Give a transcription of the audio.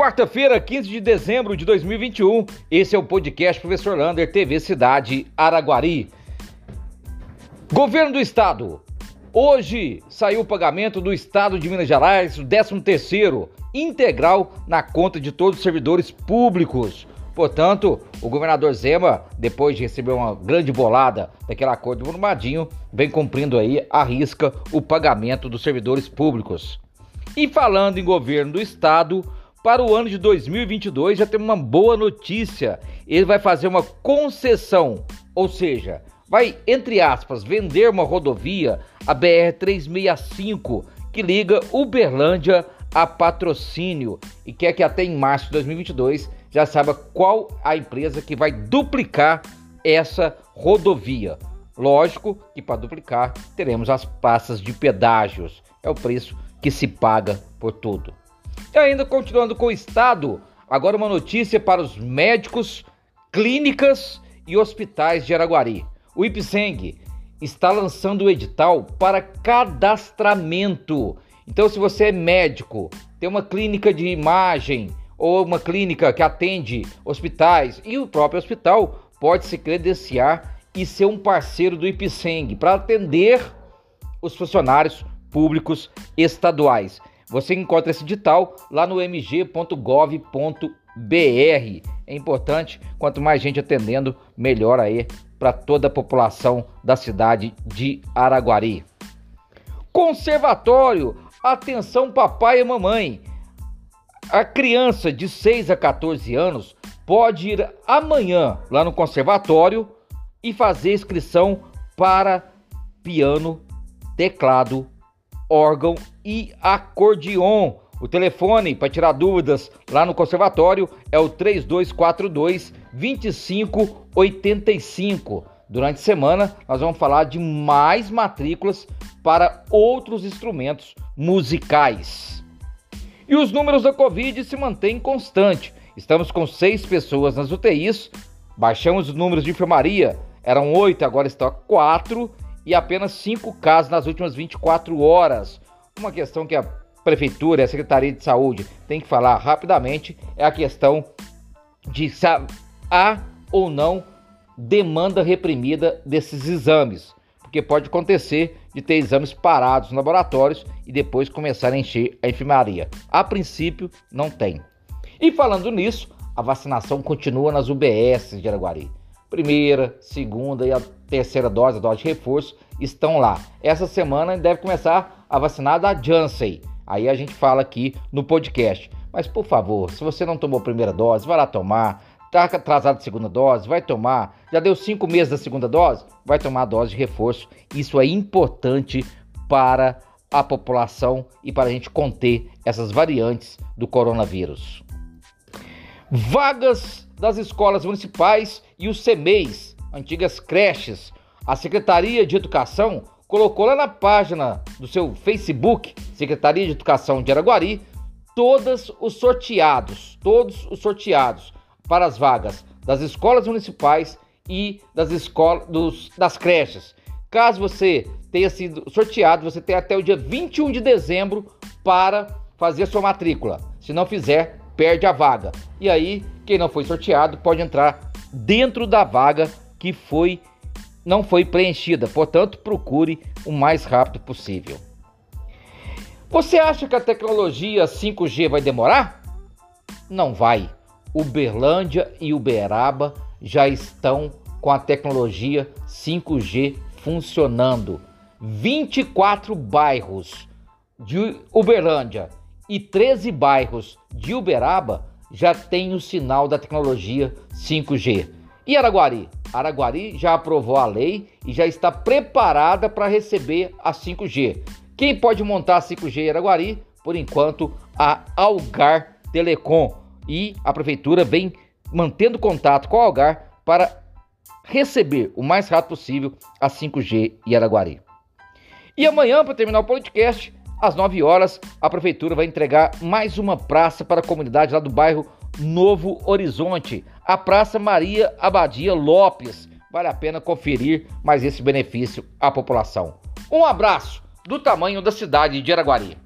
Quarta-feira, 15 de dezembro de 2021, esse é o podcast Professor Lander, TV Cidade Araguari. Governo do Estado. Hoje saiu o pagamento do Estado de Minas Gerais, o 13º, integral na conta de todos os servidores públicos. Portanto, o governador Zema, depois de receber uma grande bolada daquele acordo do Brumadinho, vem cumprindo aí a risca o pagamento dos servidores públicos. E falando em governo do estado, para o ano de 2022 já tem uma boa notícia. Ele vai fazer uma concessão, ou seja, vai, entre aspas, vender uma rodovia, a BR 365, que liga Uberlândia a patrocínio e quer que até em março de 2022 já saiba qual a empresa que vai duplicar essa rodovia. Lógico que para duplicar teremos as passas de pedágios, é o preço que se paga por tudo. E ainda continuando com o Estado, agora uma notícia para os médicos, clínicas e hospitais de Araguari. O IPSENG está lançando o edital para cadastramento. Então, se você é médico, tem uma clínica de imagem ou uma clínica que atende hospitais e o próprio hospital pode se credenciar e ser um parceiro do IPSENG para atender os funcionários públicos estaduais. Você encontra esse edital lá no mg.gov.br. É importante, quanto mais gente atendendo, melhor aí para toda a população da cidade de Araguari. Conservatório, atenção papai e mamãe. A criança de 6 a 14 anos pode ir amanhã lá no conservatório e fazer inscrição para piano, teclado, órgão e acordeon. O telefone para tirar dúvidas lá no conservatório é o 3242 2585. Durante a semana, nós vamos falar de mais matrículas para outros instrumentos musicais. E os números da Covid se mantêm constante. Estamos com seis pessoas nas UTIs, baixamos os números de enfermaria, eram oito, agora estão quatro, e apenas cinco casos nas últimas 24 horas. Uma questão que a Prefeitura e a Secretaria de Saúde tem que falar rapidamente é a questão de se há ou não demanda reprimida desses exames. Porque pode acontecer de ter exames parados nos laboratórios e depois começar a encher a enfermaria. A princípio, não tem. E falando nisso, a vacinação continua nas UBS de Araguari. Primeira, segunda e a terceira dose, a dose de reforço, estão lá. Essa semana deve começar a vacinar da Janssen. Aí a gente fala aqui no podcast. Mas por favor, se você não tomou a primeira dose, vai lá tomar. Tá atrasado a segunda dose, vai tomar. Já deu cinco meses da segunda dose, vai tomar a dose de reforço. Isso é importante para a população e para a gente conter essas variantes do coronavírus. Vagas das escolas municipais e os CMEIs, antigas creches, a Secretaria de Educação colocou lá na página do seu Facebook, Secretaria de Educação de Araguari, todos os sorteados, todos os sorteados para as vagas das escolas municipais e das escolas dos, das creches. Caso você tenha sido sorteado, você tem até o dia 21 de dezembro para fazer sua matrícula. Se não fizer, perde a vaga. E aí, quem não foi sorteado pode entrar dentro da vaga que foi não foi preenchida, portanto, procure o mais rápido possível. Você acha que a tecnologia 5G vai demorar? Não vai. Uberlândia e Uberaba já estão com a tecnologia 5G funcionando. 24 bairros de Uberlândia e 13 bairros de Uberaba já têm o sinal da tecnologia 5G. E Araguari? Araguari já aprovou a lei e já está preparada para receber a 5G. Quem pode montar a 5G em Araguari? Por enquanto, a Algar Telecom. E a prefeitura vem mantendo contato com a Algar para receber o mais rápido possível a 5G em Araguari. E amanhã, para terminar o podcast, às 9 horas, a prefeitura vai entregar mais uma praça para a comunidade lá do bairro Novo Horizonte, a Praça Maria Abadia Lopes. Vale a pena conferir mais esse benefício à população. Um abraço do tamanho da cidade de Araguari.